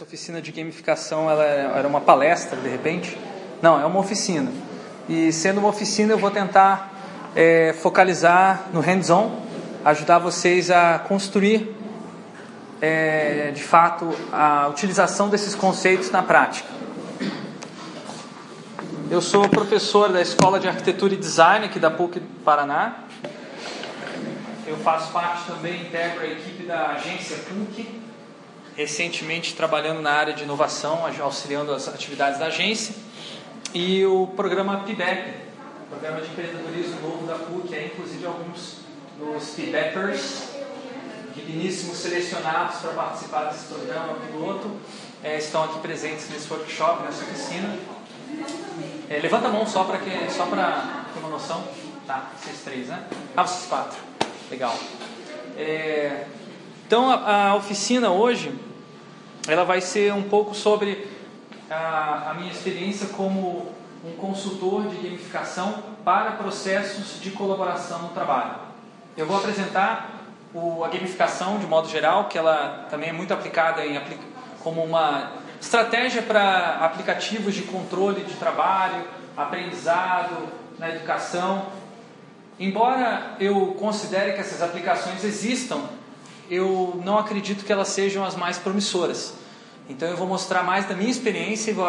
essa oficina de gamificação ela era uma palestra de repente. Não, é uma oficina. E sendo uma oficina, eu vou tentar é, focalizar no hands-on, ajudar vocês a construir é, de fato a utilização desses conceitos na prática. Eu sou professor da Escola de Arquitetura e Design aqui da PUC Paraná. Eu faço parte também, integro a equipe da agência PUC, recentemente trabalhando na área de inovação, auxiliando as atividades da agência. E o programa PIBEP, Programa de Empreendedorismo Novo da PUC, é inclusive alguns dos PIBEPers, digníssimos selecionados para participar desse programa piloto, é, estão aqui presentes nesse workshop, nessa oficina. É, levanta a mão só para que só para ter uma noção. Tá, vocês três, né? Ah, vocês quatro. Legal. É, então a, a, oficina hoje ela vai ser um pouco sobre a, a minha experiência como um consultor de gamificação para processos de colaboração no trabalho. Eu vou apresentar o, a gamificação de modo geral, que ela também é muito aplicada em, como uma estratégia para aplicativos de controle de trabalho, aprendizado, na educação. Embora eu considere que essas aplicações existam, eu não acredito que elas sejam as mais promissoras. Então eu vou mostrar mais da minha experiência e vou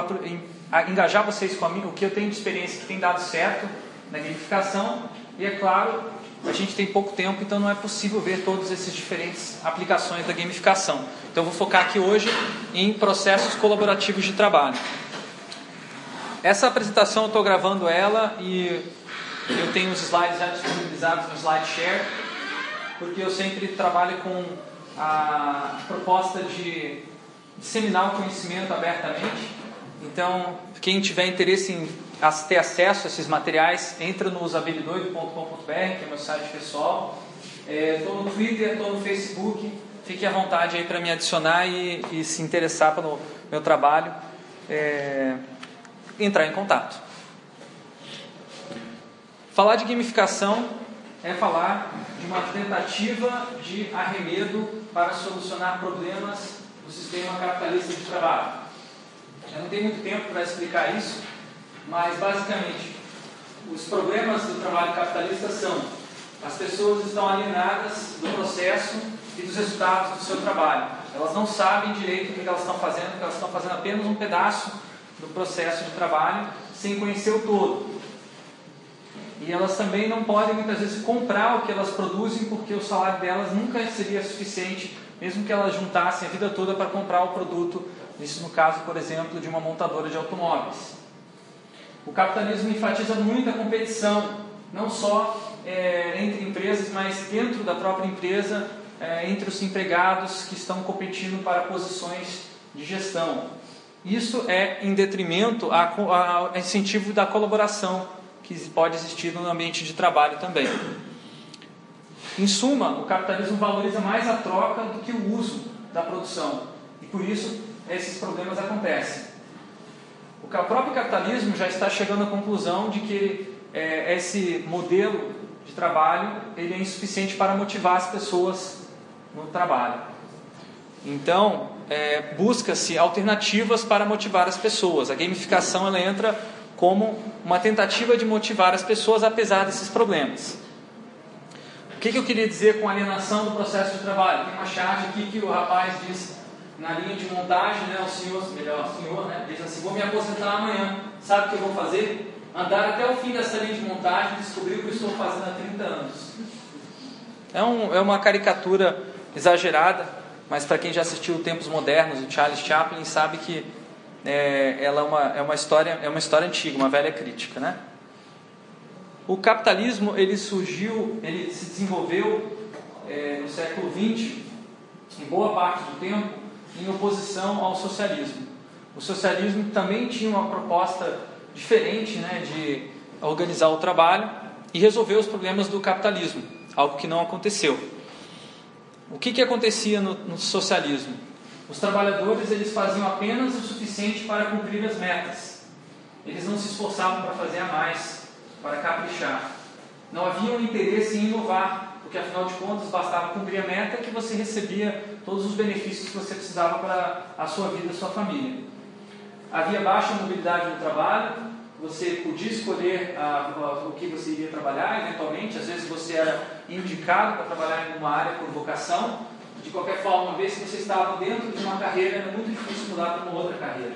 engajar vocês com o que eu tenho de experiência que tem dado certo na gamificação. E é claro, a gente tem pouco tempo, então não é possível ver todas essas diferentes aplicações da gamificação. Então eu vou focar aqui hoje em processos colaborativos de trabalho. Essa apresentação eu estou gravando ela e eu tenho os slides já disponibilizados no SlideShare, porque eu sempre trabalho com a proposta de disseminar o conhecimento abertamente. Então, quem tiver interesse em ter acesso a esses materiais, entra no usabilidoido.com.br, que é meu site pessoal. Estou é, no Twitter, estou no Facebook. Fique à vontade aí para me adicionar e, e, se interessar pelo meu trabalho, é, entrar em contato. Falar de gamificação é falar uma tentativa de arremedo para solucionar problemas do sistema capitalista de trabalho. Eu não tenho muito tempo para explicar isso, mas basicamente os problemas do trabalho capitalista são as pessoas estão alienadas do processo e dos resultados do seu trabalho. Elas não sabem direito o que elas estão fazendo, porque elas estão fazendo apenas um pedaço do processo de trabalho sem conhecer o todo. E elas também não podem muitas vezes comprar o que elas produzem porque o salário delas nunca seria suficiente mesmo que elas juntassem a vida toda para comprar o produto, isso no caso, por exemplo, de uma montadora de automóveis. O capitalismo enfatiza muito a competição, não só é, entre empresas, mas dentro da própria empresa, é, entre os empregados que estão competindo para posições de gestão. Isso é em detrimento ao incentivo da colaboração que pode existir no ambiente de trabalho também. Em suma, o capitalismo valoriza mais a troca do que o uso da produção. E por isso esses problemas acontecem. O próprio capitalismo já está chegando à conclusão de que é, esse modelo de trabalho ele é insuficiente para motivar as pessoas no trabalho. Então, é, busca-se alternativas para motivar as pessoas. A gamificação ela entra como uma tentativa de motivar as pessoas apesar desses problemas que, que eu queria dizer com alienação do processo de trabalho? Tem uma charge aqui que o rapaz diz na linha de montagem, né, o senhor, melhor, o senhor, né, diz assim, vou me aposentar amanhã, sabe o que eu vou fazer? Andar até o fim dessa linha de montagem e descobrir o que estou fazendo há 30 anos. É, um, é uma caricatura exagerada, mas para quem já assistiu Tempos Modernos, o Charles Chaplin sabe que é, ela é uma, é uma história é uma história antiga, uma velha crítica, né? O capitalismo ele surgiu, ele se desenvolveu é, no século XX, em boa parte do tempo, em oposição ao socialismo. O socialismo também tinha uma proposta diferente né, de organizar o trabalho e resolver os problemas do capitalismo, algo que não aconteceu. O que, que acontecia no, no socialismo? Os trabalhadores eles faziam apenas o suficiente para cumprir as metas. Eles não se esforçavam para fazer a mais para caprichar. Não havia um interesse em inovar, porque afinal de contas bastava cumprir a meta que você recebia todos os benefícios que você precisava para a sua vida, a sua família. Havia baixa mobilidade no trabalho, você podia escolher ah, o que você iria trabalhar, eventualmente, às vezes você era indicado para trabalhar em uma área por vocação. De qualquer forma, uma vez que você estava dentro de uma carreira, era muito difícil mudar para uma outra carreira.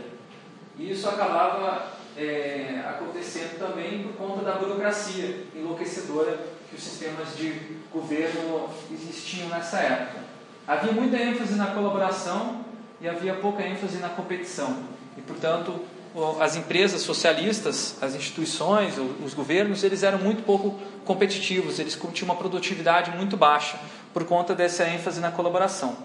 E isso acabava é, acontecendo também por conta da burocracia enlouquecedora que os sistemas de governo existiam nessa época. Havia muita ênfase na colaboração e havia pouca ênfase na competição. E, portanto, as empresas socialistas, as instituições, os governos, eles eram muito pouco competitivos, eles tinham uma produtividade muito baixa por conta dessa ênfase na colaboração.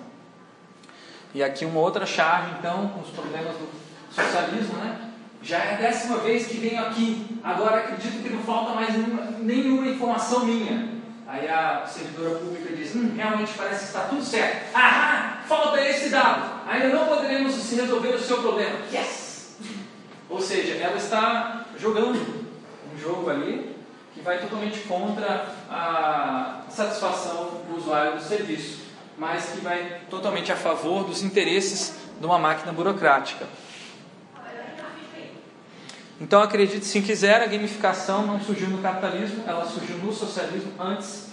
E aqui uma outra charge, então, com os problemas do socialismo, né? Já é a décima vez que venho aqui, agora acredito que não falta mais nenhuma, nenhuma informação minha. Aí a servidora pública diz: hum, realmente parece que está tudo certo. Ahá, falta esse dado. Ainda não poderemos resolver o seu problema. Yes! Ou seja, ela está jogando um jogo ali que vai totalmente contra a satisfação do usuário do serviço, mas que vai totalmente a favor dos interesses de uma máquina burocrática. Então acredite se quiser, a gamificação não surgiu no capitalismo, ela surgiu no socialismo antes,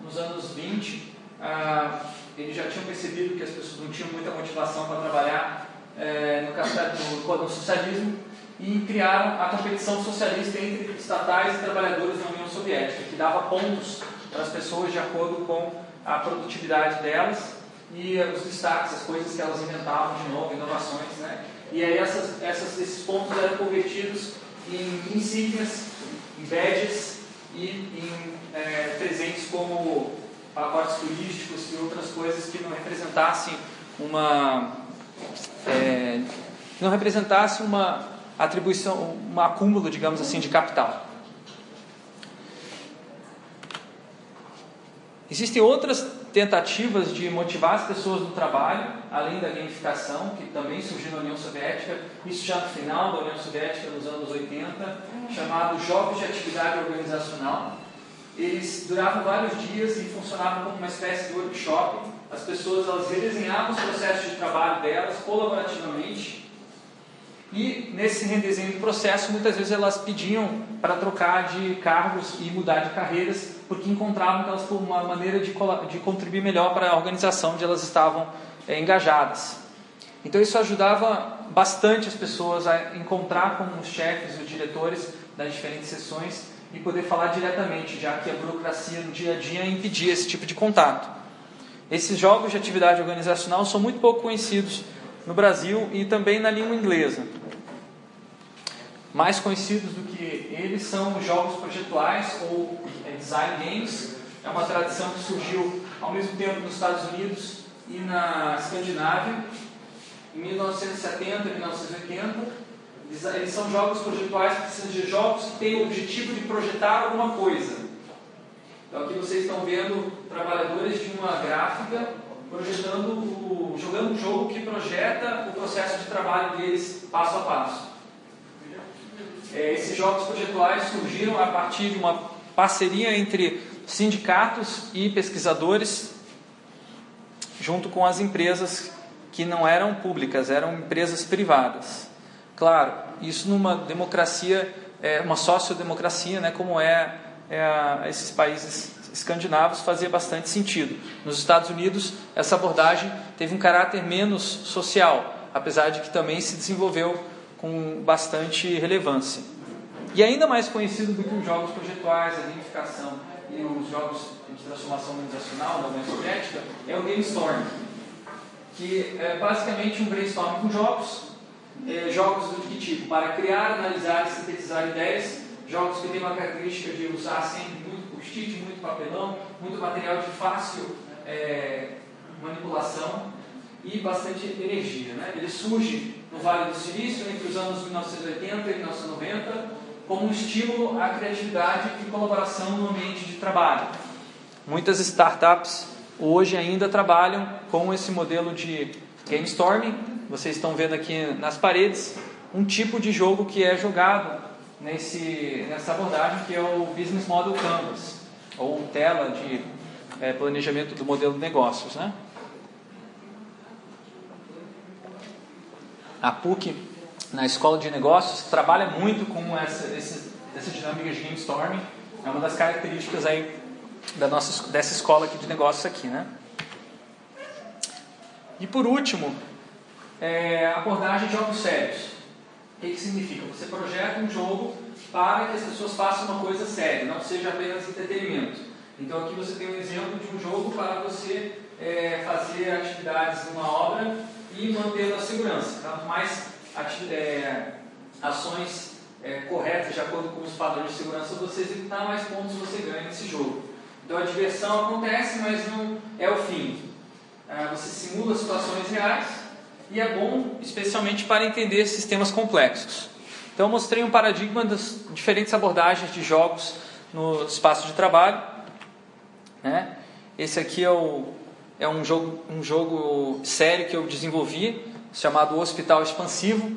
nos anos 20. Ah, eles já tinham percebido que as pessoas não tinham muita motivação para trabalhar é, no, no, no socialismo e criaram a competição socialista entre estatais e trabalhadores na União Soviética, que dava pontos as pessoas de acordo com a produtividade delas e os destaques, as coisas que elas inventavam de novo, inovações, né? E aí essas, essas, esses pontos eram convertidos em insígnias, em badges e em é, presentes como pacotes turísticos e outras coisas que não representassem uma é, não representasse uma atribuição, um acúmulo, digamos assim, de capital. Existem outras tentativas de motivar as pessoas no trabalho, além da gamificação, que também surgiu na União Soviética, isso já no final da União Soviética, nos anos 80, chamado Jogos de Atividade Organizacional. Eles duravam vários dias e funcionavam como uma espécie de workshop. As pessoas elas redesenhavam os processos de trabalho delas colaborativamente e nesse redesenho do processo, muitas vezes elas pediam para trocar de cargos e mudar de carreiras, porque encontravam que elas uma maneira de, de contribuir melhor para a organização onde elas estavam é, engajadas. Então isso ajudava bastante as pessoas a encontrar com os chefes e os diretores das diferentes sessões e poder falar diretamente, já que a burocracia no dia a dia impedia esse tipo de contato. Esses jogos de atividade organizacional são muito pouco conhecidos no Brasil e também na língua inglesa. Mais conhecidos do que eles são os jogos projetuais ou é, design games. É uma tradição que surgiu ao mesmo tempo nos Estados Unidos e na Escandinávia, em 1970 e 1980. Eles são jogos projetuais que precisam de jogos que têm o objetivo de projetar alguma coisa. Então aqui vocês estão vendo trabalhadores de uma gráfica projetando jogando um jogo que projeta o processo de trabalho deles passo a passo. É, esses jogos projetuais surgiram a partir de uma parceria entre sindicatos e pesquisadores, junto com as empresas que não eram públicas, eram empresas privadas. Claro, isso numa democracia, é, uma sociodemocracia, né, como é, é esses países escandinavos fazia bastante sentido. Nos Estados Unidos, essa abordagem teve um caráter menos social, apesar de que também se desenvolveu com bastante relevância. E ainda mais conhecido do que os jogos projetuais, a gamificação e os jogos de transformação organizacional da União Soviética é o Game Storm, que é basicamente um brainstorm com jogos, é, jogos do que tipo? Para criar, analisar e sintetizar ideias, jogos que têm uma característica de usar sempre post-it, muito papelão, muito material de fácil é, manipulação e bastante energia. Né? Ele surge no Vale do Silício entre os anos 1980 e 1990 como um estímulo à criatividade e colaboração no ambiente de trabalho. Muitas startups hoje ainda trabalham com esse modelo de game storming. Vocês estão vendo aqui nas paredes um tipo de jogo que é jogado nesse, nessa abordagem que é o Business Model Canvas, ou tela de é, planejamento do modelo de negócios. Né? A PUC, na Escola de Negócios, trabalha muito com essa, esse, essa dinâmica de brainstorming, é uma das características aí da nossa, dessa escola aqui de negócios aqui. Né? E por último, é, abordagem de jogos sérios. O que, que significa? Você projeta um jogo para que as pessoas façam uma coisa séria, não seja apenas entretenimento. Então aqui você tem um exemplo de um jogo para você é, fazer atividades numa obra e manter a segurança. Quanto mais é, ações é, corretas, de acordo com os padrões de segurança você executar, mais pontos você ganha nesse jogo. Então a diversão acontece, mas não é o fim. É, você simula situações reais e é bom, especialmente para entender sistemas complexos. Então eu mostrei um paradigma das diferentes abordagens de jogos no espaço de trabalho. Né? Esse aqui é, o, é um, jogo, um jogo sério que eu desenvolvi, chamado Hospital Expansivo.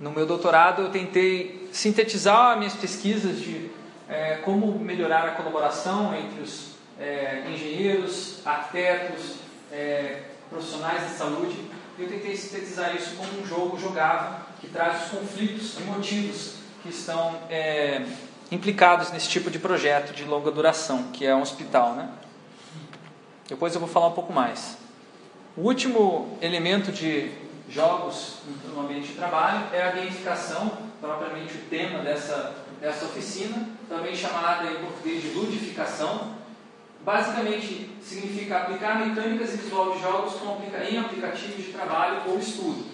No meu doutorado eu tentei sintetizar minhas pesquisas de é, como melhorar a colaboração entre os é, engenheiros, arquitetos, é, profissionais de saúde. Eu tentei sintetizar isso como um jogo jogável que traz os conflitos e motivos que estão é, implicados nesse tipo de projeto de longa duração, que é um hospital. Né? Depois eu vou falar um pouco mais. O último elemento de jogos no ambiente de trabalho é a gamificação, propriamente o tema dessa, dessa oficina, também chamada em português de ludificação. Basicamente significa aplicar mecânicas e visual de jogos em aplicativos de trabalho ou estudo.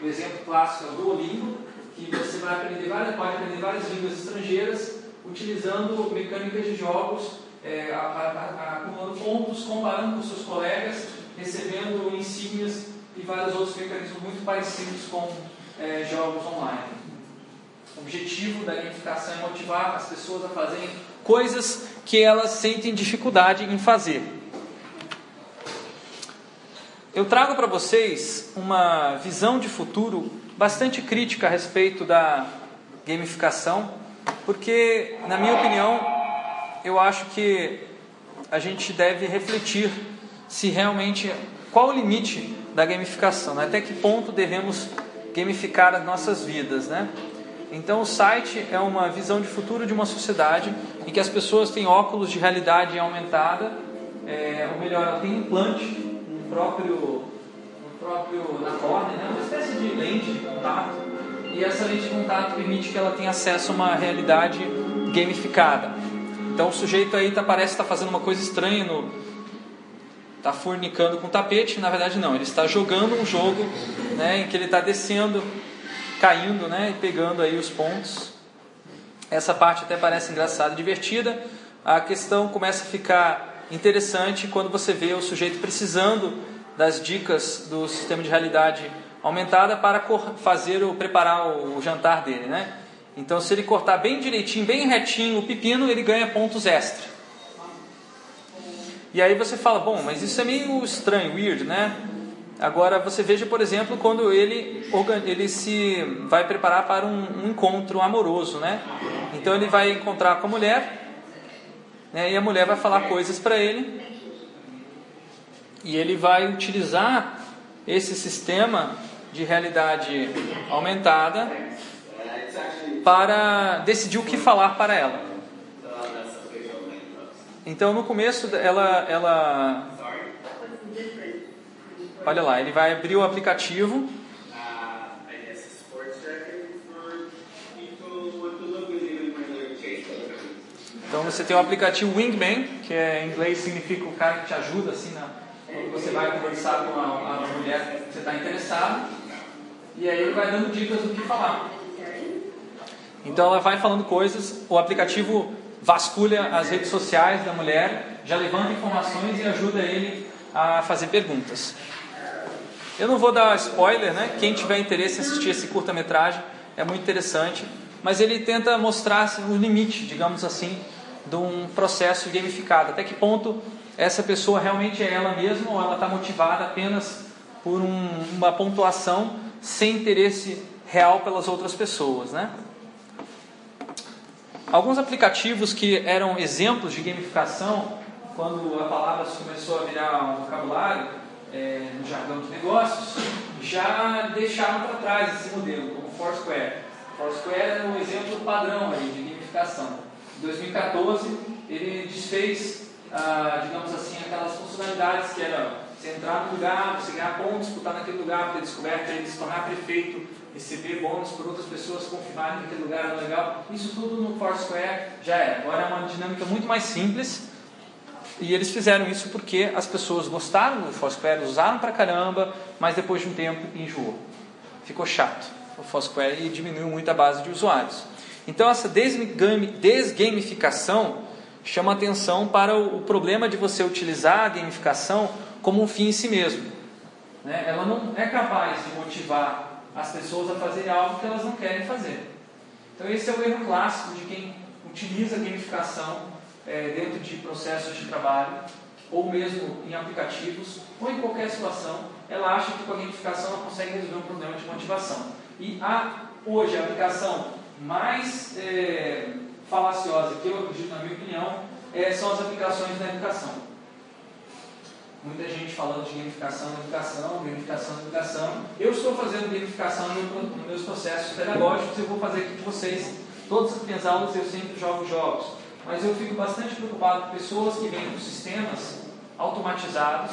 O exemplo clássico é o Duolingo, que você vai aprender várias, pode aprender várias línguas estrangeiras utilizando mecânicas de jogos, é, acumulando pontos, comparando com seus colegas, recebendo insígnias e vários outros mecanismos muito parecidos com é, jogos online. O objetivo da gamificação é motivar as pessoas a fazerem coisas que elas sentem dificuldade em fazer. Eu trago para vocês uma visão de futuro bastante crítica a respeito da gamificação, porque, na minha opinião, eu acho que a gente deve refletir se realmente qual o limite da gamificação, né? até que ponto devemos gamificar as nossas vidas, né? Então o site é uma visão de futuro de uma sociedade em que as pessoas têm óculos de realidade aumentada, é, ou melhor, tem implante no próprio, no próprio na córnea, né? uma espécie de lente de contato, e essa lente de contato permite que ela tenha acesso a uma realidade gamificada. Então o sujeito aí tá, parece estar tá fazendo uma coisa estranha no, está fornicando com tapete, na verdade não, ele está jogando um jogo né, em que ele está descendo, caindo né, e pegando aí os pontos. Essa parte até parece engraçada e divertida. A questão começa a ficar interessante quando você vê o sujeito precisando das dicas do sistema de realidade aumentada para fazer ou preparar o jantar dele, né? Então, se ele cortar bem direitinho, bem retinho o pepino, ele ganha pontos extra. E aí você fala, bom, mas isso é meio estranho, weird, né? Agora você veja, por exemplo, quando ele, ele se vai preparar para um, um encontro amoroso, né? Então ele vai encontrar com a mulher, né? e a mulher vai falar coisas para ele, e ele vai utilizar esse sistema de realidade aumentada para decidir o que falar para ela. Então no começo ela, ela olha lá, ele vai abrir o aplicativo. Então você tem o aplicativo Wingman, que é, em inglês significa o cara que te ajuda assim na, quando você vai conversar com a, a mulher que você está interessado. E aí ele vai dando dicas do que falar. Então ela vai falando coisas, o aplicativo vasculha as redes sociais da mulher, já levanta informações e ajuda ele a fazer perguntas. Eu não vou dar spoiler, né? Quem tiver interesse em assistir esse curta-metragem é muito interessante, mas ele tenta mostrar o limite, digamos assim, de um processo gamificado. Até que ponto essa pessoa realmente é ela mesma ou ela está motivada apenas por um, uma pontuação sem interesse real pelas outras pessoas, né? Alguns aplicativos que eram exemplos de gamificação, quando a palavra começou a virar um vocabulário é, no jargão de negócios, já deixaram para trás esse modelo, como Foursquare. Foursquare é um exemplo padrão aí de gamificação. Em 2014, ele desfez, ah, digamos assim, aquelas funcionalidades que era você entrar no lugar, você ganhar pontos por estar naquele lugar, ter descoberto ele, se tornar prefeito, receber bônus por outras pessoas confirmarem que aquele lugar era legal. Isso tudo no Foursquare já era. Agora é uma dinâmica muito mais simples. E eles fizeram isso porque as pessoas gostaram do Foursquare, usaram pra caramba, mas depois de um tempo enjoou. Ficou chato o Foursquare e diminuiu muito a base de usuários. Então essa desgamificação chama atenção para o problema de você utilizar a gamificação como um fim em si mesmo. Né? Ela não é capaz de motivar as pessoas a fazerem algo que elas não querem fazer. Então esse é o erro clássico de quem utiliza a gamificação é, dentro de processos de trabalho, ou mesmo em aplicativos, ou em qualquer situação, ela acha que com a gamificação ela consegue resolver um problema de motivação. E a, hoje a aplicação mais é, falaciosa, que eu acredito na minha opinião, é, são as aplicações da educação. Muita gente falando de gamificação na educação, gamificação na educação. Eu estou fazendo gamificação nos meus processos pedagógicos eu vou fazer aqui com vocês. Todas as minhas aulas eu sempre jogo jogos. Mas eu fico bastante preocupado com pessoas que vêm com sistemas automatizados.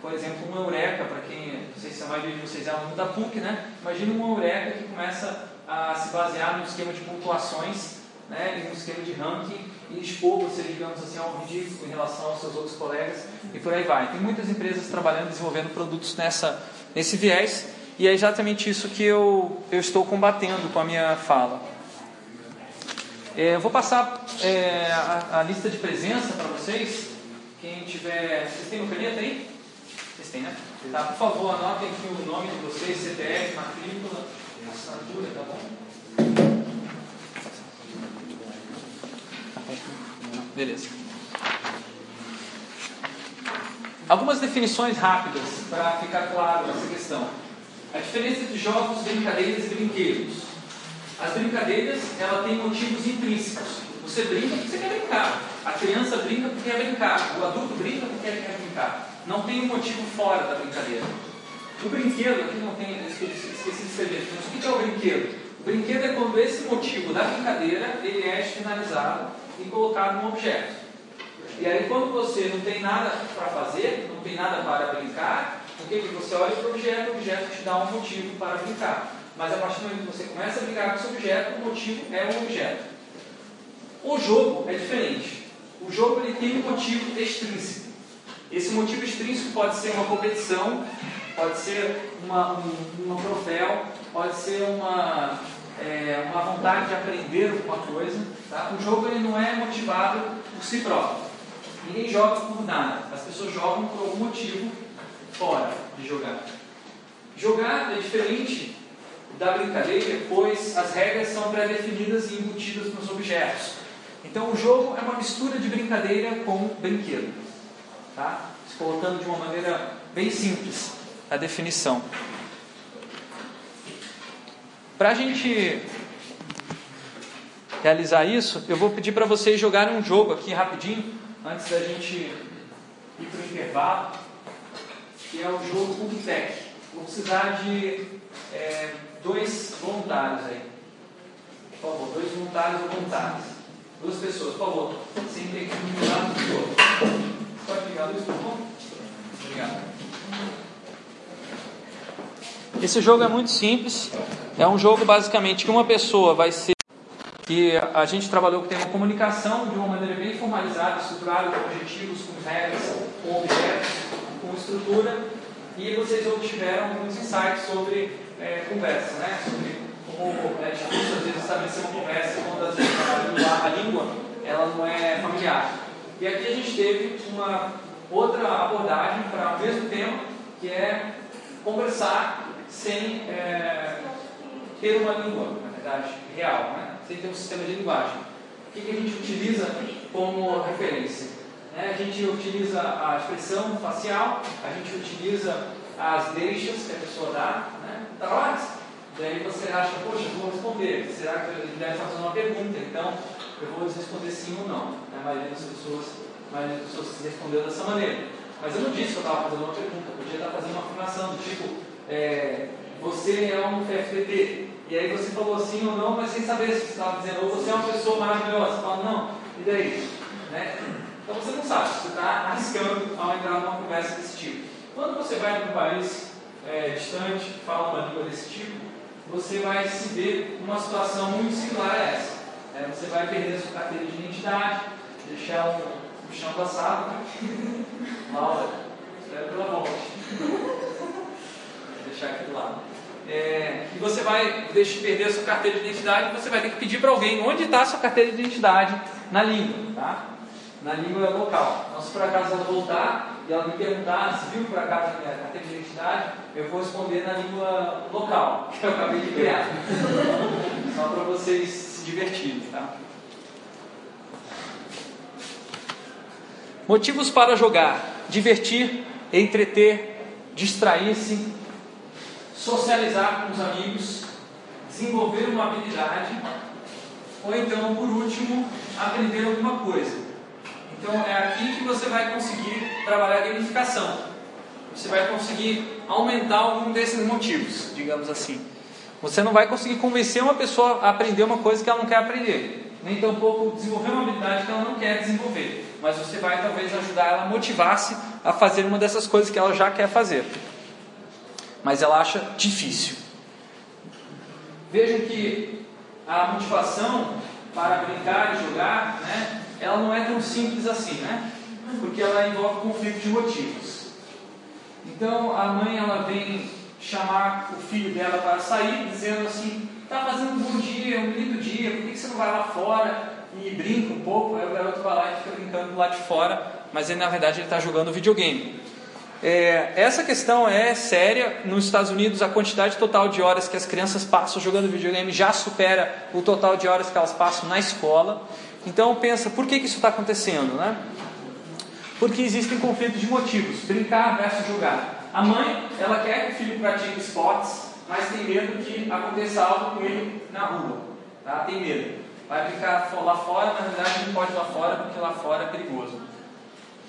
Por exemplo, uma Eureka, para quem, não sei se a maioria de vocês é aluno da PUC, né? Imagina uma Eureka que começa a se basear no esquema de pontuações né, em um esquema de ranking e expor você, digamos assim, ao ridículo em relação aos seus outros colegas e por aí vai. Tem muitas empresas trabalhando, desenvolvendo produtos nessa, nesse viés e é exatamente isso que eu, eu estou combatendo com a minha fala. É, eu vou passar é, a, a, lista de presença para vocês. Quem tiver. Vocês têm uma caneta aí? Vocês têm, né? Tá, por favor, anotem aqui o nome de vocês, CPF, matrícula, assinatura, tá bom? Beleza. Algumas definições rápidas para ficar claro essa questão. A diferença entre jogos, brincadeiras e brinquedos. As brincadeiras, ela tem motivos intrínsecos. Você brinca porque você quer brincar. A criança brinca porque quer brincar. O adulto brinca porque quer brincar. Não tem um motivo fora da brincadeira. O brinquedo, aqui não tem, esqueci de escrever, mas o que é o brinquedo? O brinquedo é quando esse motivo da brincadeira ele é externalizado e colocado num objeto. E aí quando você não tem nada para fazer, não tem nada para brincar, o que você olha para o objeto, o objeto te dá um motivo para brincar. Mas a partir do momento que você começa a brincar com esse objeto, o motivo é o objeto. O jogo é diferente. O jogo ele tem um motivo extrínseco. Esse motivo extrínseco pode ser uma competição, pode ser uma, um, uma troféu, pode ser uma, é, uma vontade de aprender alguma coisa. Tá? O jogo ele não é motivado por si próprio. Ninguém joga por nada. As pessoas jogam por algum motivo fora de jogar. Jogar é diferente da brincadeira, pois as regras são pré-definidas e embutidas nos objetos. Então o jogo é uma mistura de brincadeira com brinquedo. Tá? Colocando de uma maneira bem simples a definição. Para a gente realizar isso, eu vou pedir para vocês jogarem um jogo aqui rapidinho, antes da gente ir para o intervalo, que é o jogo Cubitec. Vou precisar de é, dois voluntários aí. Por favor, dois voluntários ou voluntárias. Duas pessoas, por favor. Sempre aqui no lado do outro. Pode ligar a luz, por favor? Obrigado. Esse jogo é muito simples. É um jogo basicamente que uma pessoa vai ser que a gente trabalhou com uma comunicação de uma maneira bem formalizada, estruturada, com objetivos, com regras, com objetos, com estrutura, e vocês obtiveram alguns insights sobre é, conversa, né? sobre como é difícil às vezes estabelecer uma conversa quando a, língua, a língua ela não é familiar. E aqui a gente teve uma outra abordagem para o mesmo tema, que é conversar sem é, ter uma língua, na verdade, real, né? sem ter um sistema de linguagem. O que, que a gente utiliza como referência? Né? A gente utiliza a expressão facial, a gente utiliza as deixas que a pessoa dá, né? Tá Daí você acha, poxa, vou responder. Será que ele deve fazer uma pergunta? Então, eu vou responder sim ou não. A maioria das pessoas, maioria das pessoas respondeu dessa maneira. Mas eu não disse que eu estava fazendo uma pergunta, eu podia estar fazendo uma afirmação do tipo, é, você é um FFPT. E aí você falou sim ou não, mas sem saber se você estava dizendo, ou você é uma pessoa maravilhosa. Você fala, não, e daí? Né? Então você não sabe, você está arriscando ao entrar numa conversa desse tipo. Quando você vai para um país é, distante, fala uma língua desse tipo, você vai se ver numa situação muito similar a essa. É, você vai perder a sua carteira de identidade, deixar o, o chão passado. Laura, espero que ela volte. Vou deixar aqui do lado. É, e você vai deixar, perder a sua carteira de identidade, você vai ter que pedir para alguém onde está a sua carteira de identidade na língua, tá? Na língua local. Então, se por acaso ela voltar e ela me perguntar se viu por acaso a minha carteira de identidade, eu vou responder na língua local, que eu acabei de criar. Só para vocês se divertirem, tá? Motivos para jogar: divertir, entreter, distrair-se, socializar com os amigos, desenvolver uma habilidade, ou então, por último, aprender alguma coisa. Então é aqui que você vai conseguir trabalhar a gamificação. Você vai conseguir aumentar algum desses motivos, digamos assim. Você não vai conseguir convencer uma pessoa a aprender uma coisa que ela não quer aprender, nem tampouco desenvolver uma habilidade que ela não quer desenvolver. Mas você vai talvez ajudar ela a motivar-se a fazer uma dessas coisas que ela já quer fazer. Mas ela acha difícil. Vejam que a motivação para brincar e jogar, né, ela não é tão simples assim, né? Porque ela envolve conflito de motivos. Então a mãe ela vem chamar o filho dela para sair, dizendo assim: está fazendo um bom dia, um lindo dia, por que você não vai lá fora e brinca um pouco? Aí o garoto vai lá e fica brincando lá de fora, mas ele na verdade ele está jogando videogame. É, essa questão é séria. Nos Estados Unidos, a quantidade total de horas que as crianças passam jogando videogame já supera o total de horas que elas passam na escola. Então pensa, por que, que isso está acontecendo? Né? Porque existem conflitos de motivos, brincar versus jogar. A mãe, ela quer que o filho pratique esportes, mas tem medo que aconteça algo com ele na rua. Tá? Tem medo. Vai brincar lá fora, mas na verdade não pode ir lá fora porque lá fora é perigoso.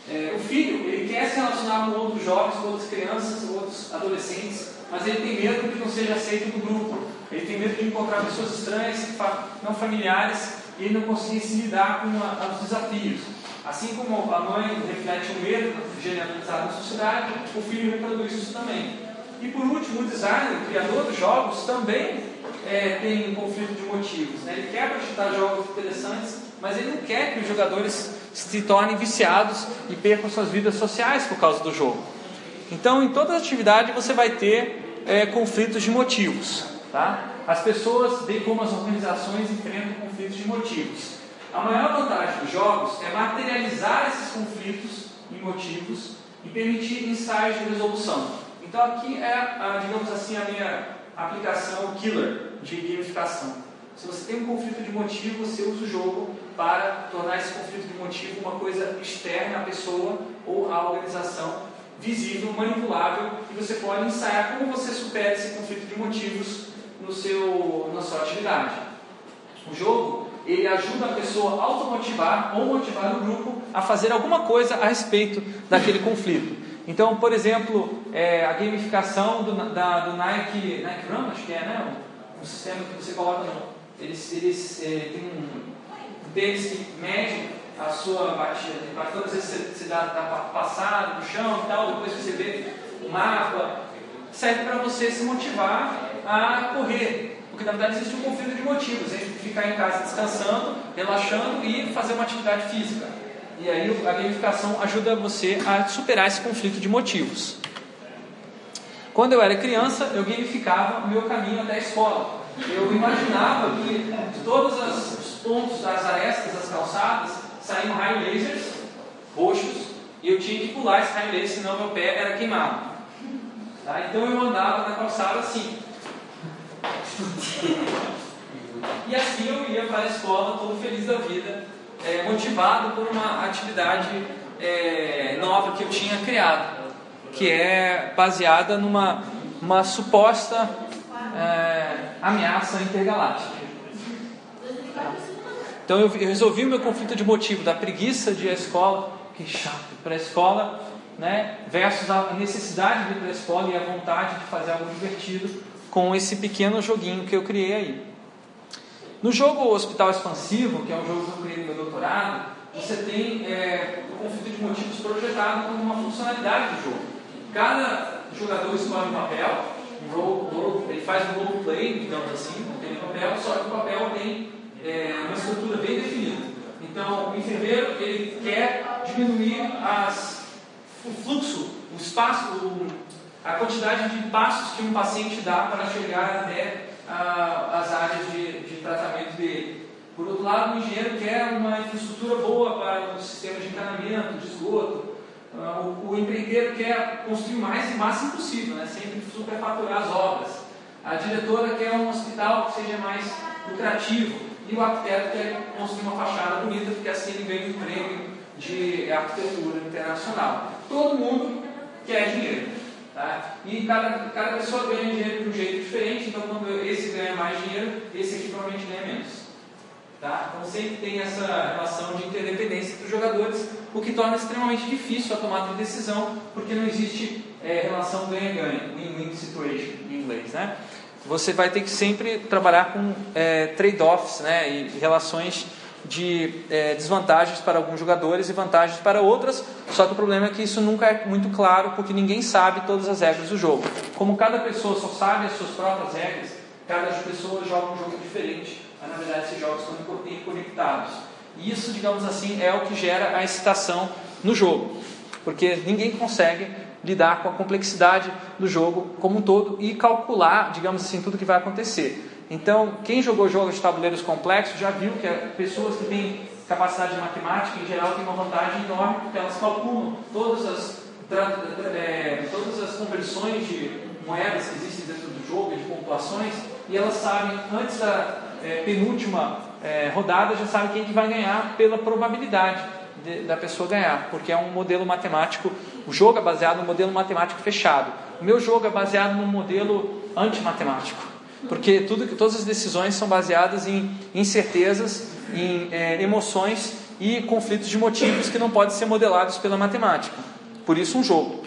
É, o filho, ele quer se relacionar com outros jovens, com outras crianças, outros adolescentes, mas ele tem medo que não seja aceito no grupo. Ele tem medo de encontrar pessoas estranhas, não familiares, e não conseguir se lidar com a, os desafios. Assim como a mãe reflete o medo generalizado na sociedade, o filho reproduz isso também. E por último, o designer, o criador dos jogos, também é, tem um conflito de motivos. Né? Ele quer projetar jogos interessantes, mas ele não quer que os jogadores se tornem viciados e percam suas vidas sociais por causa do jogo. Então, em toda atividade você vai ter é, conflitos de motivos. Tá? As pessoas, bem como as organizações, enfrentam conflitos de motivos. A maior vantagem dos jogos é materializar esses conflitos e motivos e permitir ensaios de resolução. Então, aqui é, a, digamos assim, a minha aplicação killer de gamificação. Se você tem um conflito de motivo, você usa o jogo para tornar esse conflito de motivo uma coisa externa à pessoa ou à organização, visível, manipulável, e você pode ensaiar como você supera esse conflito de motivos no seu, na sua atividade. O jogo ele ajuda a pessoa a automotivar ou motivar o grupo a fazer alguma coisa a respeito daquele conflito. Então, por exemplo, é, a gamificação do, da, do Nike, Nike Run, acho que é, né? Um, sistema que você coloca no. Eles, eles é, tem um, tênis que mede a sua batida. Todas as vezes você, dá passado no chão e tal, depois você vê o mapa. Serve para você se motivar a correr. Porque na verdade existe um conflito de motivos entre ficar em casa descansando, relaxando e fazer uma atividade física. E aí a gamificação ajuda você a superar esse conflito de motivos. Quando eu era criança, eu gamificava o meu caminho até a escola. Eu imaginava que de todos os pontos das arestas das calçadas saíam raio lasers roxos e eu tinha que pular esse raio laser, senão meu pé era queimado. Tá? Então eu andava na calçada assim, e assim eu ia para a escola todo feliz da vida, é, motivado por uma atividade é, nova que eu tinha criado, que é baseada numa uma suposta é, ameaça intergaláctica. Então eu resolvi o meu conflito de motivo da preguiça de ir à escola, que chato, para a escola, né, versus a necessidade de ir para a escola e a vontade de fazer algo divertido com esse pequeno joguinho que eu criei aí. No jogo Hospital Expansivo, que é um jogo que eu criei no meu doutorado, você tem é, o conflito de motivos projetado como uma funcionalidade do jogo. Cada jogador escolhe um papel, um role, ele faz um role play, digamos assim, tem papel, só que o papel tem é, uma estrutura bem definida. Então, o enfermeiro ele quer diminuir as, o fluxo, o espaço, o, a quantidade de passos que um paciente dá para chegar até a, as áreas de, de tratamento dele. Por outro lado, o engenheiro quer uma infraestrutura boa para o sistema de encanamento, de esgoto. Uh, o, o, empreiteiro quer construir mais e máximo possível, né? sempre superfaturar as obras. A diretora quer um hospital que seja mais lucrativo. E o arquiteto quer construir uma fachada bonita, porque assim ele ganha um prêmio de arquitetura internacional. Todo mundo quer dinheiro. Tá? E cada, cada pessoa ganha dinheiro de um jeito diferente, então quando esse ganha mais dinheiro, esse aqui provavelmente ganha menos. Tá? Então sempre tem essa relação de interdependência entre os jogadores, o que torna extremamente difícil a tomada de decisão, porque não existe é, relação ganha-ganha, win-win situation em inglês. Né? Você vai ter que sempre trabalhar com é, trade-offs né? e relações de é, desvantagens para alguns jogadores e vantagens para outras, só que o problema é que isso nunca é muito claro, porque ninguém sabe todas as regras do jogo. Como cada pessoa só sabe as suas próprias regras, cada pessoa joga um jogo diferente, mas na verdade esses jogos estão conectados. E isso, digamos assim, é o que gera a excitação no jogo, porque ninguém consegue lidar com a complexidade do jogo como um todo e calcular, digamos assim, tudo que vai acontecer. Então, quem jogou jogos de tabuleiros complexos já viu que pessoas que têm capacidade de matemática, em geral, têm uma vantagem enorme, porque elas calculam todas as, é, todas as conversões de moedas que existem dentro do jogo, de pontuações, e elas sabem, antes da é, penúltima é, rodada, já sabem quem que vai ganhar pela probabilidade de, da pessoa ganhar, porque é um modelo matemático, o jogo é baseado no modelo matemático fechado. O meu jogo é baseado no modelo antimatemático porque tudo, todas as decisões são baseadas em incertezas, em é, emoções e conflitos de motivos que não podem ser modelados pela matemática. Por isso, um jogo.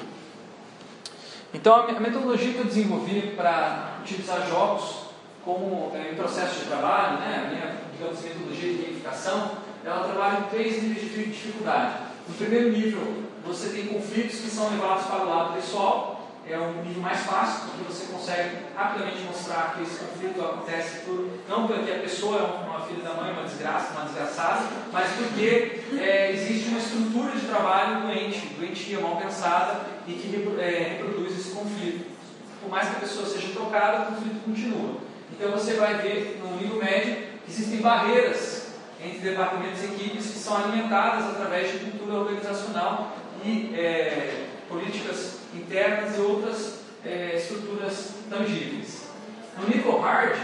Então, a metodologia que eu desenvolvi para utilizar jogos como é, em processo de trabalho, né, a minha digamos, metodologia de gamificação, ela trabalha em três níveis de dificuldade. No primeiro nível, você tem conflitos que são levados para o lado pessoal, é um nível mais fácil, porque você consegue rapidamente mostrar que esse conflito acontece por, não porque a pessoa é uma filha da mãe, uma desgraça, uma desgraçada, mas porque é, existe uma estrutura de trabalho doente, doentia, mal pensada e que é, reproduz esse conflito. Por mais que a pessoa seja trocada, o conflito continua. Então você vai ver no nível médio que existem barreiras entre departamentos e equipes que são alimentadas através de cultura organizacional e é, políticas internas e outras é, estruturas tangíveis. No nível hard,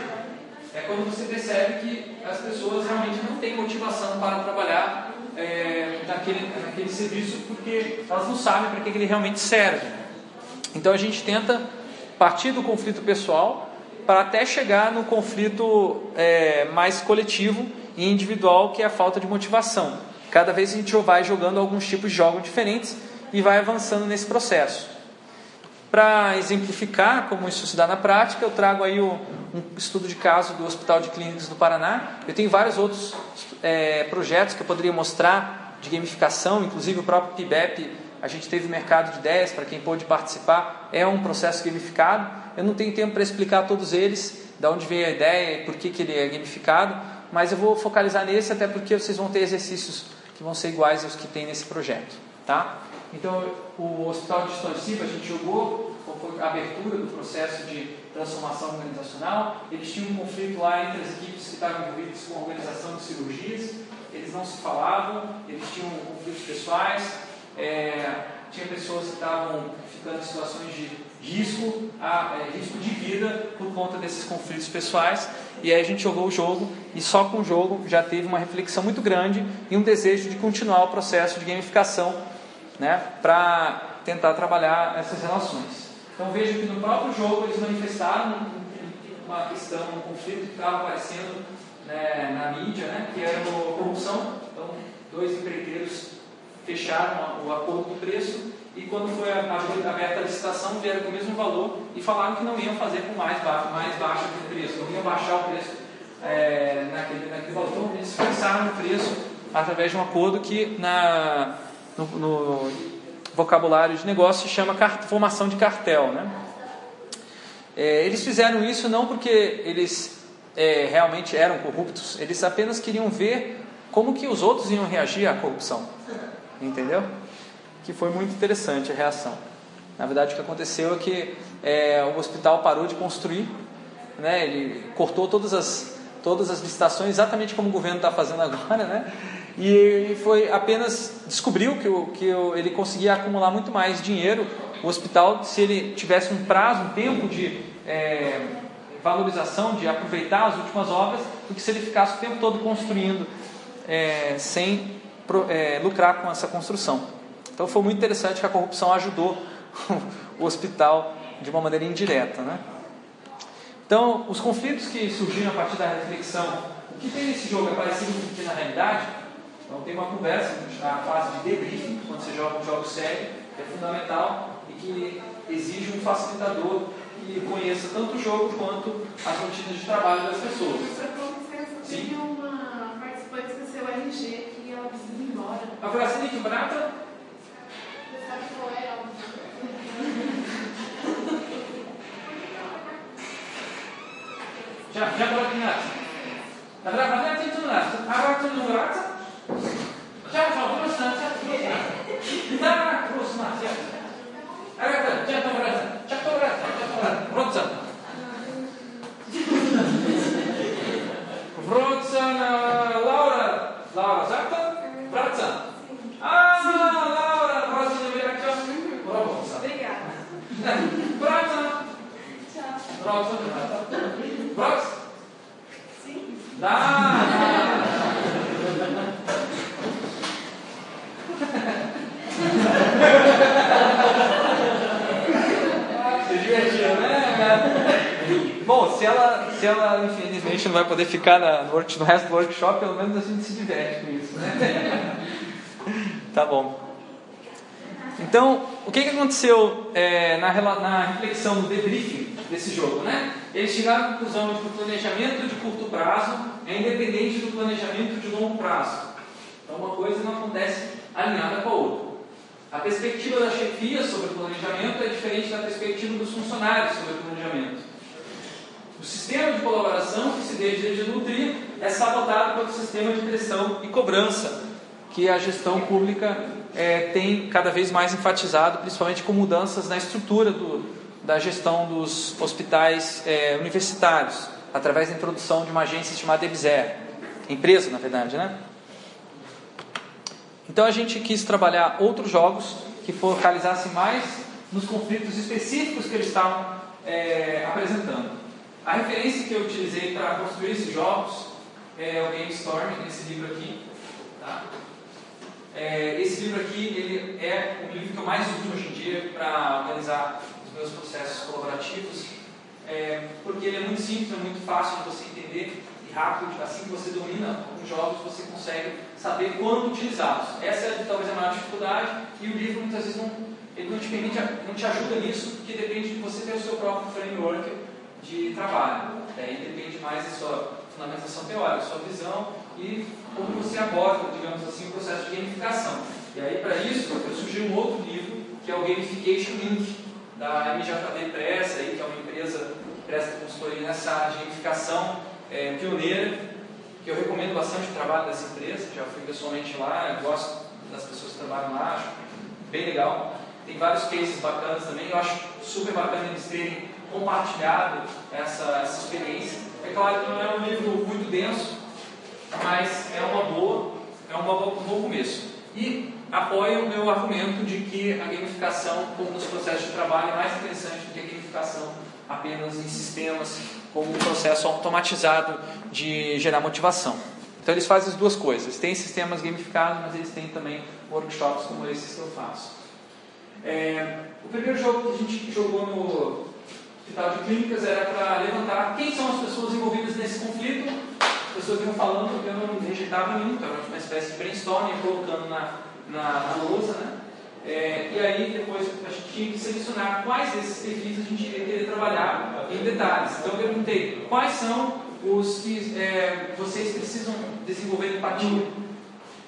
é quando você percebe que as pessoas realmente não têm motivação para trabalhar é, naquele, naquele serviço porque elas não sabem para que ele realmente serve. Então a gente tenta partir do conflito pessoal para até chegar no conflito é, mais coletivo e individual, que é a falta de motivação. Cada vez a gente vai jogando alguns tipos de jogos diferentes e vai avançando nesse processo. Para exemplificar como isso se dá na prática, eu trago aí um estudo de caso do Hospital de Clínicas do Paraná. Eu tenho vários outros é, projetos que eu poderia mostrar de gamificação, inclusive o próprio PIBEP, a gente teve mercado de ideias para quem pôde participar, é um processo gamificado. Eu não tenho tempo para explicar todos eles, de onde veio a ideia e por que, que ele é gamificado, mas eu vou focalizar nesse até porque vocês vão ter exercícios que vão ser iguais aos que tem nesse projeto. Tá? Então, o Hospital de Expansiva, a gente jogou, foi a abertura do processo de transformação organizacional. Eles tinham um conflito lá entre as equipes que estavam envolvidas com a organização de cirurgias. Eles não se falavam, eles tinham conflitos pessoais, é, tinha pessoas que estavam ficando em situações de risco, a, é, risco de vida por conta desses conflitos pessoais. E aí a gente jogou o jogo e só com o jogo já teve uma reflexão muito grande e um desejo de continuar o processo de gamificação né, para tentar trabalhar essas relações. Então veja que no próprio jogo eles manifestaram uma questão, um conflito que estava aparecendo né, na mídia, né, que era a corrupção. Então, dois empreiteiros fecharam o acordo do preço e quando foi aberta a licitação vieram com o mesmo valor e falaram que não iam fazer com mais, ba mais baixo que o preço, não iam baixar o preço é, naquele, naquele valor. Então eles fixaram o preço através de um acordo que na, no, no vocabulário de negócio se chama formação de cartel. Né? É, eles fizeram isso não porque eles é, realmente eram corruptos, eles apenas queriam ver como que os outros iam reagir à corrupção. Entendeu? Que foi muito interessante a reação. Na verdade, o que aconteceu é que é, o hospital parou de construir, né? ele cortou todas as, todas as licitações, exatamente como o governo está fazendo agora, né? E foi apenas descobriu que, o, que o, ele conseguia acumular muito mais dinheiro. O hospital, se ele tivesse um prazo, um tempo de é, valorização, de aproveitar as últimas obras, do que se ele ficasse o tempo todo construindo é, sem é, lucrar com essa construção. Então foi muito interessante que a corrupção ajudou o hospital de uma maneira indireta. Né? Então, os conflitos que surgiram a partir da reflexão, o que tem nesse jogo é parecido com o que na realidade? Então tem uma conversa, a fase de debriefing, quando você joga um jogo sério, que é fundamental e que exige um facilitador que conheça tanto o jogo quanto as rotinas de trabalho das pessoas. Sim. Uma participante do seu RG que ela precisa ir embora. A Francine que brata? Você sabe qual é ela? Já, já coloquei na Dobra, prawda? Jak to raz? A jak to raz? Já, já, vamos lá, já. Dá, vamos lá, já. A jak to, já to raz. Já to raz, já to raz. Wrócę. Wrócę na Laura. Laura, jak to? Wraca. A, Laura, wraca do jak Wrócę. Obrigada. Wraca. Tchau. Wrócę, wraca. Wrócę. Sim. Dá! Se divertiu, né? Bom, se ela, se ela infelizmente não vai poder ficar na, no, no resto do workshop, pelo menos a gente se diverte com isso, né? Tá bom. Então, o que, que aconteceu é, na, na reflexão, no debriefing desse jogo? Né? Eles chegaram à conclusão de que o planejamento de curto prazo é independente do planejamento de longo prazo. Então, uma coisa não acontece alinhada com a outra. A perspectiva da chefia sobre o planejamento é diferente da perspectiva dos funcionários sobre o planejamento. O sistema de colaboração que se deixa de nutrir é sabotado pelo sistema de pressão e cobrança que a gestão pública eh, tem cada vez mais enfatizado, principalmente com mudanças na estrutura do, da gestão dos hospitais eh, universitários, através da introdução de uma agência chamada EBSER, empresa na verdade, né? Então a gente quis trabalhar outros jogos que focalizassem mais nos conflitos específicos que eles estavam eh, apresentando. A referência que eu utilizei para construir esses jogos é o Game Storm, esse livro aqui. Tá? É, esse livro aqui ele é o livro que eu mais uso hoje em dia para organizar os meus processos colaborativos, é, porque ele é muito simples, é muito fácil de você entender e rápido. Assim que você domina os jogos, você consegue saber quando utilizá-los. Essa é talvez a maior dificuldade e o livro muitas vezes não, ele não te permite, não te ajuda nisso, porque depende de você ter o seu próprio framework de trabalho. Daí depende mais da sua fundamentação teórica, sua visão e como você aborda, digamos assim, o processo de gamificação. E aí, para isso, eu sugiro um outro livro, que é o Gamification Link, da MJD Press, aí, que é uma empresa que presta consultoria nessa gamificação é, pioneira, que eu recomendo bastante o trabalho dessa empresa, já fui pessoalmente lá, gosto das pessoas que trabalham lá, acho bem legal. Tem vários cases bacanas também, eu acho super bacana eles terem compartilhado essa, essa experiência. É claro que não é um livro muito denso, mas é uma boa, é uma um bom começo. E apoia o meu argumento de que a gamificação, como nos processos de trabalho, é mais interessante do que a gamificação apenas em sistemas, como um processo automatizado de gerar motivação. Então eles fazem as duas coisas. Tem sistemas gamificados, mas eles têm também workshops como esses que eu faço. É, o primeiro jogo que a gente jogou no Hospital de Clínicas era para levantar quem são as pessoas envolvidas nesse conflito. As pessoas iam falando, eu não rejeitava nenhum, era uma espécie de brainstorming, colocando na, na, na lousa, né? É, e aí depois a gente tinha que selecionar quais desses perfis a gente iria querer trabalhar em detalhes. Então eu perguntei quais são os que é, vocês precisam desenvolver empatia.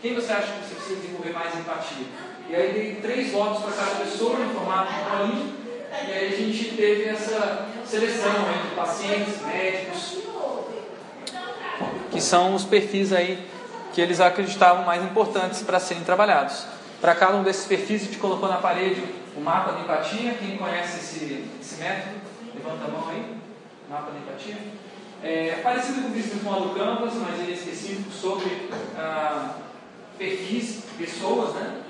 Quem você acha que você precisa desenvolver mais empatia? E aí dei três votos para cada pessoa em formato de bolinha. E aí a gente teve essa seleção entre pacientes, médicos, que são os perfis aí que eles acreditavam mais importantes para serem trabalhados. Para cada um desses perfis, a gente colocou na parede o mapa de empatia. Quem conhece esse, esse método? Levanta a mão aí. Mapa de empatia. É parecido com o Virtual do Canvas, mas ele é específico sobre ah, perfis, pessoas, né?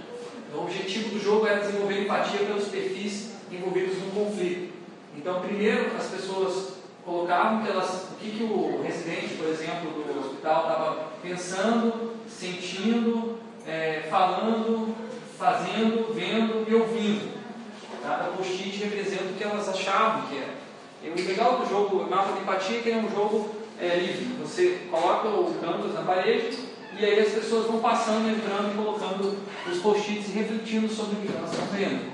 O objetivo do jogo era desenvolver empatia pelos perfis envolvidos no conflito. Então, primeiro, as pessoas colocavam que elas, o que, que o residente, por exemplo, do hospital estava pensando, sentindo, é, falando, fazendo, vendo e ouvindo. Cada post-it representa o que elas achavam que era. E o legal do jogo Mapa de Empatia é que é um jogo é, livre. Você coloca o canvas na parede e aí as pessoas vão passando, entrando e colocando os post-its e refletindo sobre o que elas estão vendo.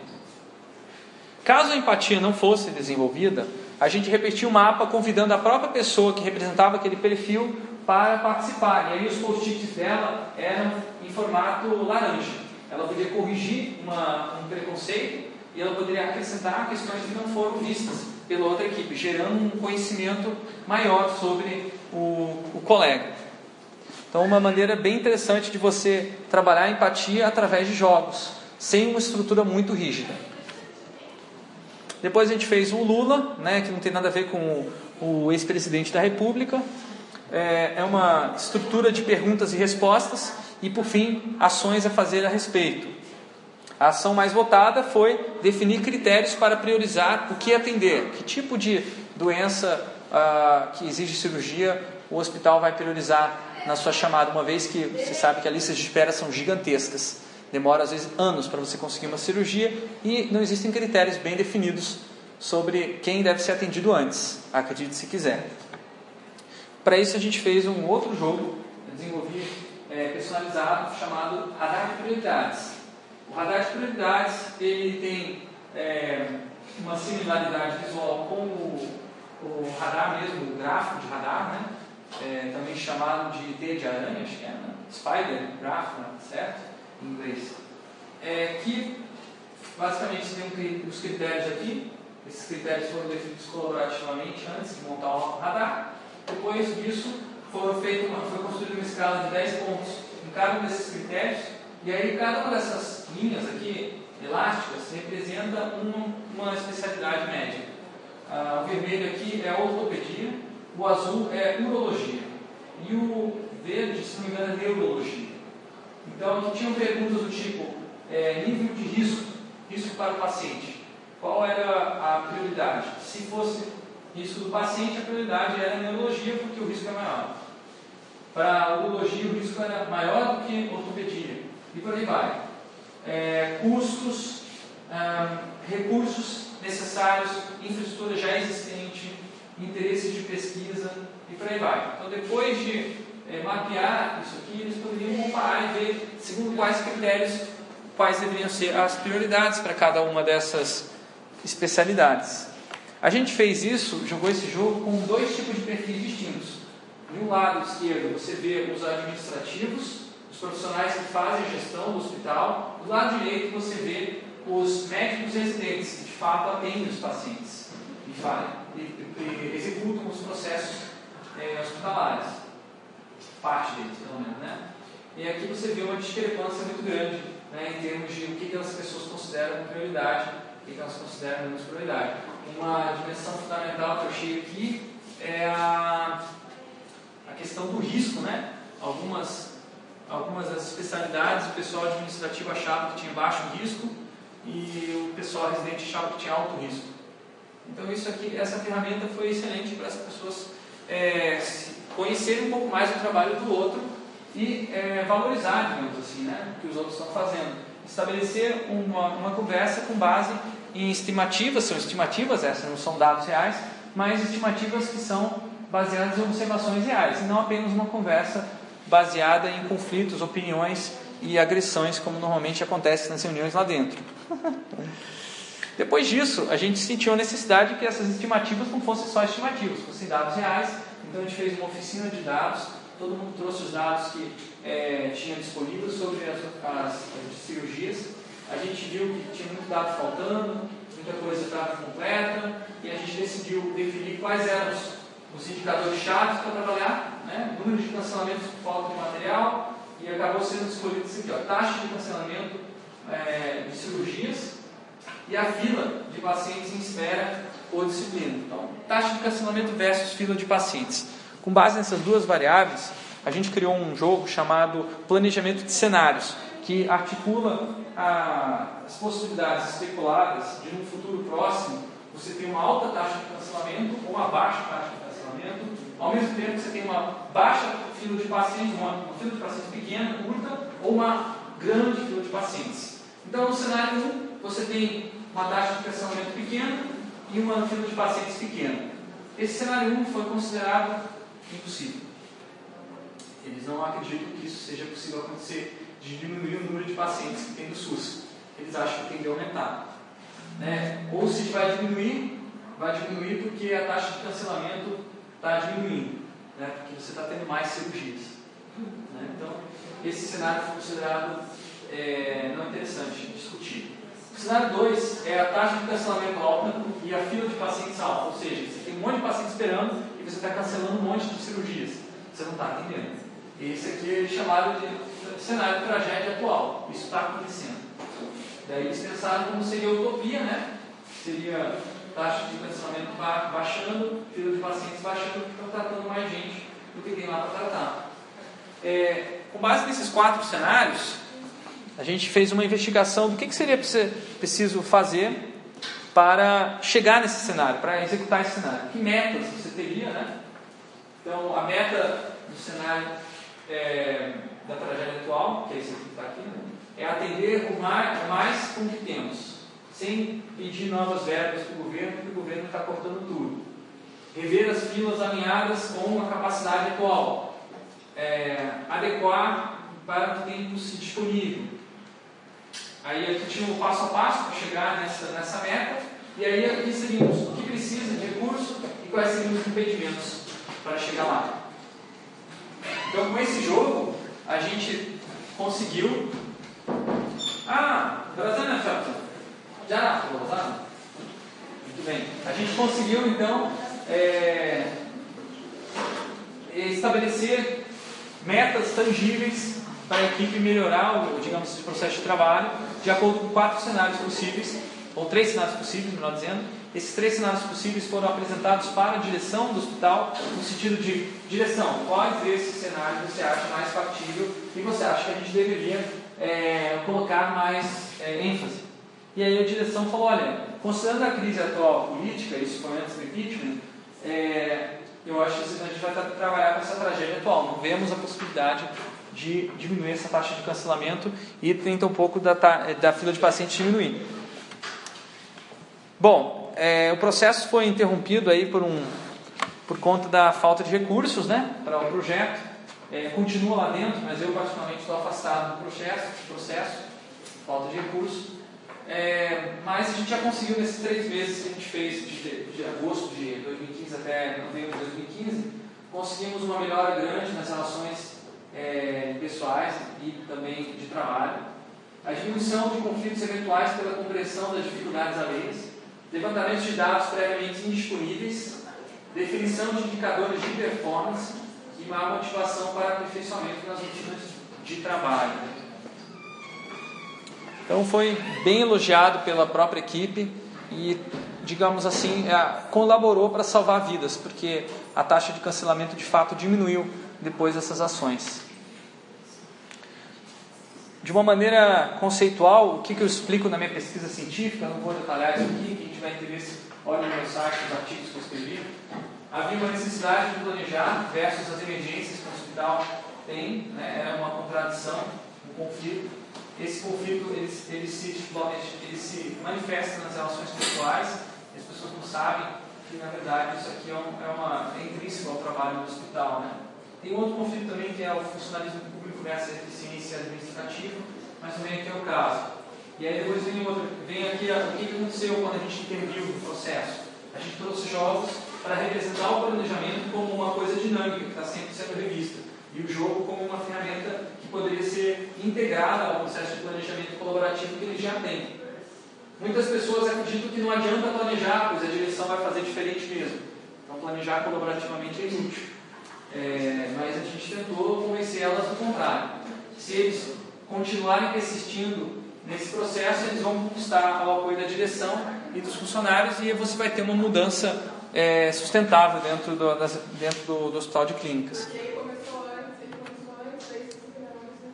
Caso a empatia não fosse desenvolvida, a gente repetia o mapa convidando a própria pessoa que representava aquele perfil para participar. E aí os post-its dela eram em formato laranja. Ela podia corrigir uma, um preconceito e ela poderia acrescentar questões que não foram vistas pela outra equipe, gerando um conhecimento maior sobre o, o colega. Então, uma maneira bem interessante de você trabalhar a empatia através de jogos, sem uma estrutura muito rígida. Depois a gente fez o Lula, né, que não tem nada a ver com o, o ex-presidente da República. É, é uma estrutura de perguntas e respostas e, por fim, ações a fazer a respeito. A ação mais votada foi definir critérios para priorizar o que atender, que tipo de doença ah, que exige cirurgia o hospital vai priorizar na sua chamada, uma vez que você sabe que as listas de espera são gigantescas. Demora às vezes anos para você conseguir uma cirurgia e não existem critérios bem definidos sobre quem deve ser atendido antes, acredite se quiser. Para isso a gente fez um outro jogo, desenvolvi é, personalizado chamado Radar de Prioridades. O radar de prioridades ele tem é, uma similaridade visual com o, o, radar mesmo, o gráfico de radar, né? É, também chamado de teia de aranha, acho que é, né? Spider Graph, certo? Em inglês, é, que basicamente tem os critérios aqui, esses critérios foram definidos colaborativamente antes de montar o radar, depois disso foram feito uma, foi construída uma escala de 10 pontos em cada um desses critérios, e aí cada uma dessas linhas aqui, elásticas, representa uma, uma especialidade médica. Ah, o vermelho aqui é ortopedia, o azul é urologia, e o verde, se não me engano, é neurologia. Então, aqui tinham perguntas do tipo: é, nível de risco, risco para o paciente. Qual era a prioridade? Se fosse risco do paciente, a prioridade era a neurologia, porque o risco é maior. Para a urologia, o risco era maior do que ortopedia. E por aí vai. É, custos, recursos necessários, infraestrutura já existente, interesses de pesquisa e por aí vai. Então, depois de é, mapear isso aqui, eles poderiam comparar e ver segundo quais critérios, quais deveriam ser as prioridades para cada uma dessas especialidades. A gente fez isso, jogou esse jogo com dois tipos de perfis distintos. De um lado esquerdo você vê os administrativos, os profissionais que fazem a gestão do hospital. Do lado direito você vê os médicos residentes que de fato atendem os pacientes e, fazem, e, e executam os processos é, hospitalares parte deles, pelo menos, né? E aqui você vê uma discrepância muito grande né, em termos de o que, as pessoas consideram prioridade, o que, que elas consideram menos prioridade. Uma dimensão fundamental que eu achei aqui é a, a questão do risco, né? Algumas, algumas das especialidades o pessoal administrativo achava que tinha baixo risco e o pessoal residente achava que tinha alto risco. Então isso aqui, essa ferramenta foi excelente para as pessoas é, conhecer um pouco mais o trabalho do outro e é, valorizar, digamos assim, né, o que os outros estão fazendo. Estabelecer uma, uma conversa com base em estimativas, são estimativas essas, não são dados reais, mas estimativas que são baseadas em observações reais, e não apenas uma conversa baseada em conflitos, opiniões e agressões, como normalmente acontece nas reuniões lá dentro. Depois disso, a gente sentiu a necessidade que essas estimativas não fossem só estimativas, fossem dados reais. Então a gente fez uma oficina de dados, todo mundo trouxe os dados que é, tinha disponíveis sobre as, as, as cirurgias. A gente viu que tinha muito dado faltando, muita coisa estava completa, e a gente decidiu definir quais eram os, os indicadores chaves para trabalhar, né? número de cancelamentos por falta de material, e acabou sendo escolhido isso aqui, ó, taxa de cancelamento é, de cirurgias e a fila de pacientes em espera ou disciplina. Então, taxa de cancelamento versus fila de pacientes. Com base nessas duas variáveis, a gente criou um jogo chamado Planejamento de Cenários, que articula a, as possibilidades especuladas de, no futuro próximo, você ter uma alta taxa de cancelamento ou uma baixa taxa de cancelamento, ao mesmo tempo que você tem uma baixa fila de pacientes, uma, uma fila de pacientes pequena, curta, ou uma grande fila de pacientes. Então, no cenário 1, você tem uma taxa de cancelamento pequena e uma fila de pacientes pequena. Esse cenário 1 foi considerado impossível. Eles não acreditam que isso seja possível acontecer, de diminuir o número de pacientes que tem no SUS. Eles acham que tem que aumentar. Né? Ou se vai diminuir, vai diminuir porque a taxa de cancelamento está diminuindo, né? porque você está tendo mais cirurgias. Né? Então, esse cenário foi considerado é, não interessante discutir. Cenário 2 é a taxa de cancelamento alta e a fila de pacientes alta, ou seja, você tem um monte de pacientes esperando e você está cancelando um monte de cirurgias. Você não está atendendo. Esse aqui é chamado de cenário de tragédia atual. Isso está acontecendo. Daí eles pensaram como seria utopia, né? Seria taxa de cancelamento baixando, fila de pacientes baixando, porque estão tratando mais gente do que tem lá para tratar. É, com base nesses quatro cenários, a gente fez uma investigação do que, que seria preciso fazer para chegar nesse cenário, para executar esse cenário. Que metas você teria, né? Então, a meta do cenário é, da tragédia atual, que é esse que está aqui, né? é atender o mais, mais com o que temos, sem pedir novas verbas para o governo, porque o governo está cortando tudo. Rever as filas alinhadas com a capacidade atual. É, adequar para o que tem disponível. Aí aqui tinha um passo a passo para chegar nessa, nessa meta. E aí aqui seríamos o que precisa de recurso e quais seriam os impedimentos para chegar lá. Então, com esse jogo, a gente conseguiu. Ah, Brasana. Já Brasana? Muito bem. A gente conseguiu, então, é, estabelecer metas tangíveis para a equipe melhorar o, digamos, o processo de trabalho de acordo com quatro cenários possíveis, ou três cenários possíveis, melhor dizendo, esses três cenários possíveis foram apresentados para a direção do hospital, no sentido de direção, quais desses cenários você acha mais factível e você acha que a gente deveria é, colocar mais é, ênfase. E aí a direção falou: olha, considerando a crise atual política, isso foi antes do impeachment, é, eu acho que a gente vai trabalhar com essa tragédia atual. Não vemos a possibilidade de diminuir essa taxa de cancelamento e tenta um pouco da, da fila de pacientes diminuir. Bom, é, o processo foi interrompido aí por, um, por conta da falta de recursos né, para o projeto. É, continua lá dentro, mas eu particularmente estou afastado do processo, processo falta de recursos. É, mas a gente já conseguiu nesses três meses que a gente fez, de, de agosto de 2015 até novembro de 2015, conseguimos uma melhora grande nas relações é, pessoais e também de trabalho. A diminuição de conflitos eventuais pela compreensão das dificuldades alheias levantamento de dados previamente indisponíveis, definição de indicadores de performance e uma motivação para aperfeiçoamento nas rotinas de trabalho. Então foi bem elogiado pela própria equipe e, digamos assim, é, colaborou para salvar vidas, porque a taxa de cancelamento de fato diminuiu depois dessas ações. De uma maneira conceitual, o que, que eu explico na minha pesquisa científica, não vou detalhar isso aqui, quem tiver interesse, olhe no meu site os artigos que eu escrevi. Havia uma necessidade de planejar versus as emergências que o hospital tem, né? era uma contradição, um conflito. Esse conflito ele, ele, se, ele se manifesta nas relações pessoais, as pessoas não sabem que na verdade isso aqui é, um, é, uma, é intrínseco ao trabalho do hospital. Né? Tem outro conflito também que é o funcionalismo público versus eficiência administrativa, mas também aqui é o caso. E aí depois vem, outro, vem aqui o que aconteceu quando a gente interviu no processo. A gente trouxe jogos para representar o planejamento como uma coisa dinâmica, que está sempre sendo revista, e o jogo como uma ferramenta que poderia ser integrada ao processo de planejamento colaborativo que ele já tem. Muitas pessoas acreditam que não adianta planejar, pois a direção vai fazer diferente mesmo. Então, planejar colaborativamente é inútil. É, mas a gente tentou convencer elas do contrário. Se eles continuarem persistindo nesse processo, eles vão conquistar o apoio da direção e dos funcionários e você vai ter uma mudança é, sustentável dentro do, das, dentro do, do hospital de clínicas.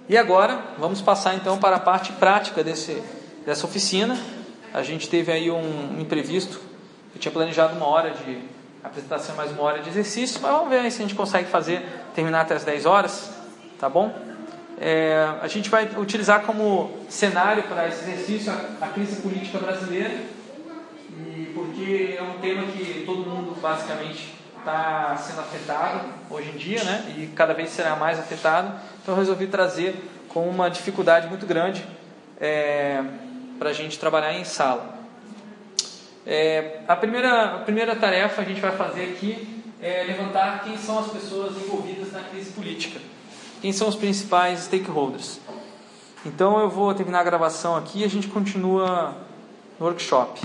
E agora, vamos passar então para a parte prática desse, dessa oficina. A gente teve aí um, um imprevisto. Eu tinha planejado uma hora de apresentação, mais uma hora de exercício, mas vamos ver aí se a gente consegue fazer, terminar até as 10 horas, tá bom? É, a gente vai utilizar como cenário para esse exercício a, a crise política brasileira, e porque é um tema que todo mundo basicamente está sendo afetado hoje em dia, né? E cada vez será mais afetado. Então eu resolvi trazer com uma dificuldade muito grande é, para a gente trabalhar em sala. É, a, primeira, a primeira tarefa a gente vai fazer aqui é levantar quem são as pessoas envolvidas na crise política. Quem são os principais stakeholders? Então eu vou terminar a gravação aqui e a gente continua no workshop.